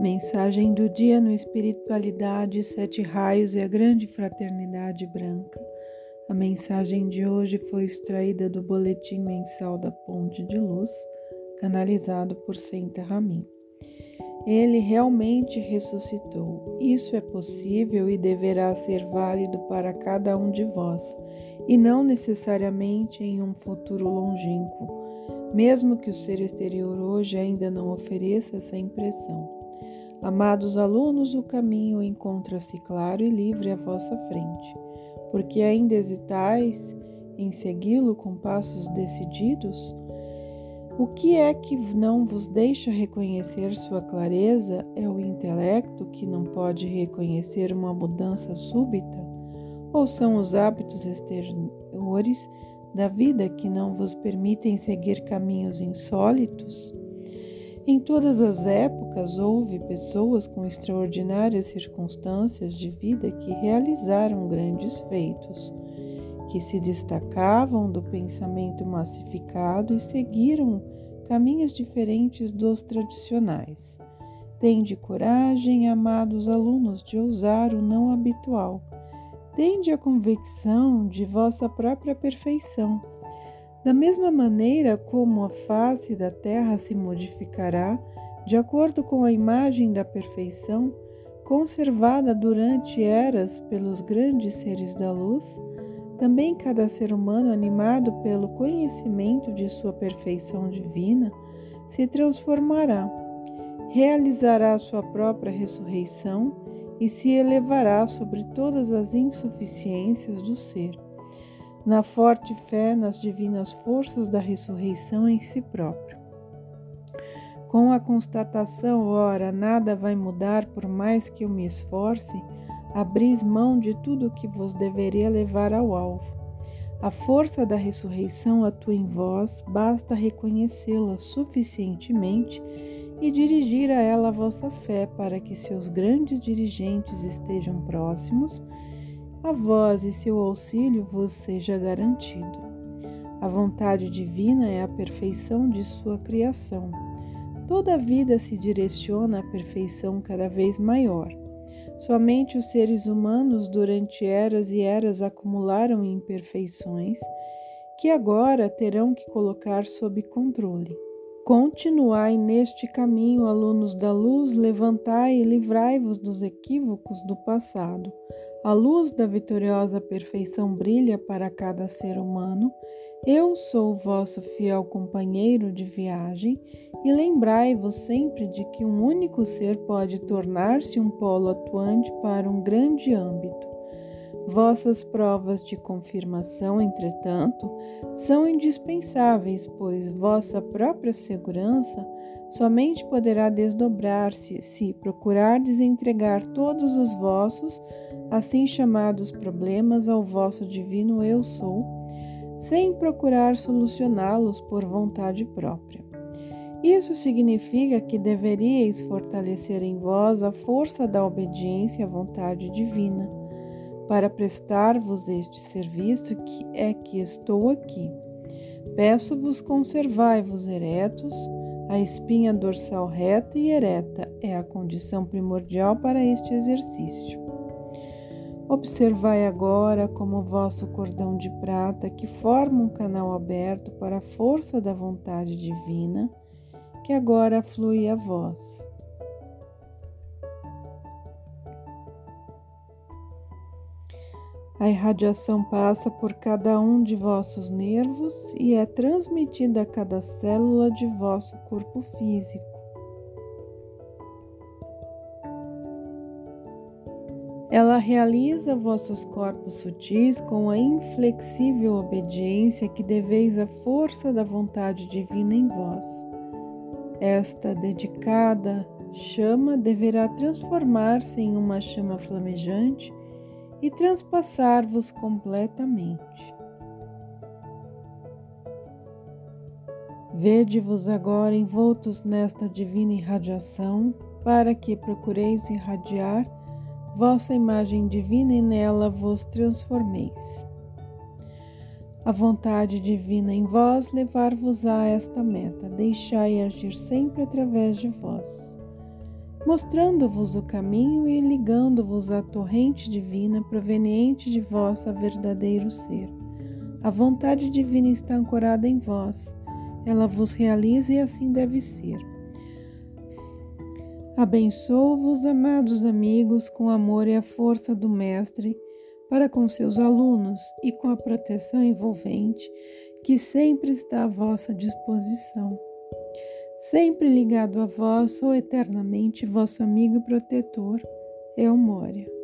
Mensagem do dia no Espiritualidade, Sete Raios e a Grande Fraternidade Branca. A mensagem de hoje foi extraída do Boletim Mensal da Ponte de Luz, canalizado por Senta Ramin. Ele realmente ressuscitou. Isso é possível e deverá ser válido para cada um de vós, e não necessariamente em um futuro longínquo, mesmo que o ser exterior hoje ainda não ofereça essa impressão. Amados alunos, o caminho encontra-se claro e livre à vossa frente, porque ainda hesitais em segui-lo com passos decididos? O que é que não vos deixa reconhecer sua clareza é o intelecto que não pode reconhecer uma mudança súbita? Ou são os hábitos exteriores da vida que não vos permitem seguir caminhos insólitos? Em todas as épocas houve pessoas com extraordinárias circunstâncias de vida que realizaram grandes feitos, que se destacavam do pensamento massificado e seguiram caminhos diferentes dos tradicionais. Tende coragem, amados alunos, de ousar o não habitual. Tende a convicção de vossa própria perfeição da mesma maneira como a face da terra se modificará de acordo com a imagem da perfeição conservada durante eras pelos grandes seres da luz, também cada ser humano animado pelo conhecimento de sua perfeição divina se transformará, realizará sua própria ressurreição e se elevará sobre todas as insuficiências do ser na forte fé nas divinas forças da ressurreição em si próprio. Com a constatação, ora, nada vai mudar por mais que eu me esforce, abris mão de tudo o que vos deveria levar ao alvo. A força da ressurreição atua em vós, basta reconhecê-la suficientemente e dirigir a ela a vossa fé para que seus grandes dirigentes estejam próximos a vós e seu auxílio vos seja garantido. A vontade divina é a perfeição de sua criação. Toda a vida se direciona à perfeição cada vez maior. Somente os seres humanos, durante eras e eras, acumularam imperfeições que agora terão que colocar sob controle. Continuai neste caminho, alunos da luz, levantai e livrai-vos dos equívocos do passado. A luz da vitoriosa perfeição brilha para cada ser humano. Eu sou vosso fiel companheiro de viagem e lembrai-vos sempre de que um único ser pode tornar-se um polo atuante para um grande âmbito. Vossas provas de confirmação, entretanto, são indispensáveis, pois vossa própria segurança somente poderá desdobrar-se se procurardes entregar todos os vossos, assim chamados problemas, ao vosso divino Eu Sou, sem procurar solucioná-los por vontade própria. Isso significa que deveríeis fortalecer em vós a força da obediência à vontade divina para prestar-vos este serviço que é que estou aqui. Peço-vos conservai-vos eretos, a espinha dorsal reta e ereta é a condição primordial para este exercício. Observai agora como o vosso cordão de prata, que forma um canal aberto para a força da vontade divina, que agora flui a vós. A irradiação passa por cada um de vossos nervos e é transmitida a cada célula de vosso corpo físico. Ela realiza vossos corpos sutis com a inflexível obediência que deveis à força da vontade divina em vós. Esta dedicada chama deverá transformar-se em uma chama flamejante e transpassar-vos completamente. Vede-vos agora envoltos nesta divina irradiação, para que procureis irradiar vossa imagem divina e nela vos transformeis. A vontade divina em vós levar-vos a esta meta, deixai agir sempre através de vós. Mostrando-vos o caminho e ligando-vos à torrente divina proveniente de vosso verdadeiro ser. A vontade divina está ancorada em vós, ela vos realiza e assim deve ser. Abençoo-vos, amados amigos, com o amor e a força do Mestre para com seus alunos e com a proteção envolvente que sempre está à vossa disposição. Sempre ligado a vós, sou eternamente vosso amigo e protetor, Elmória.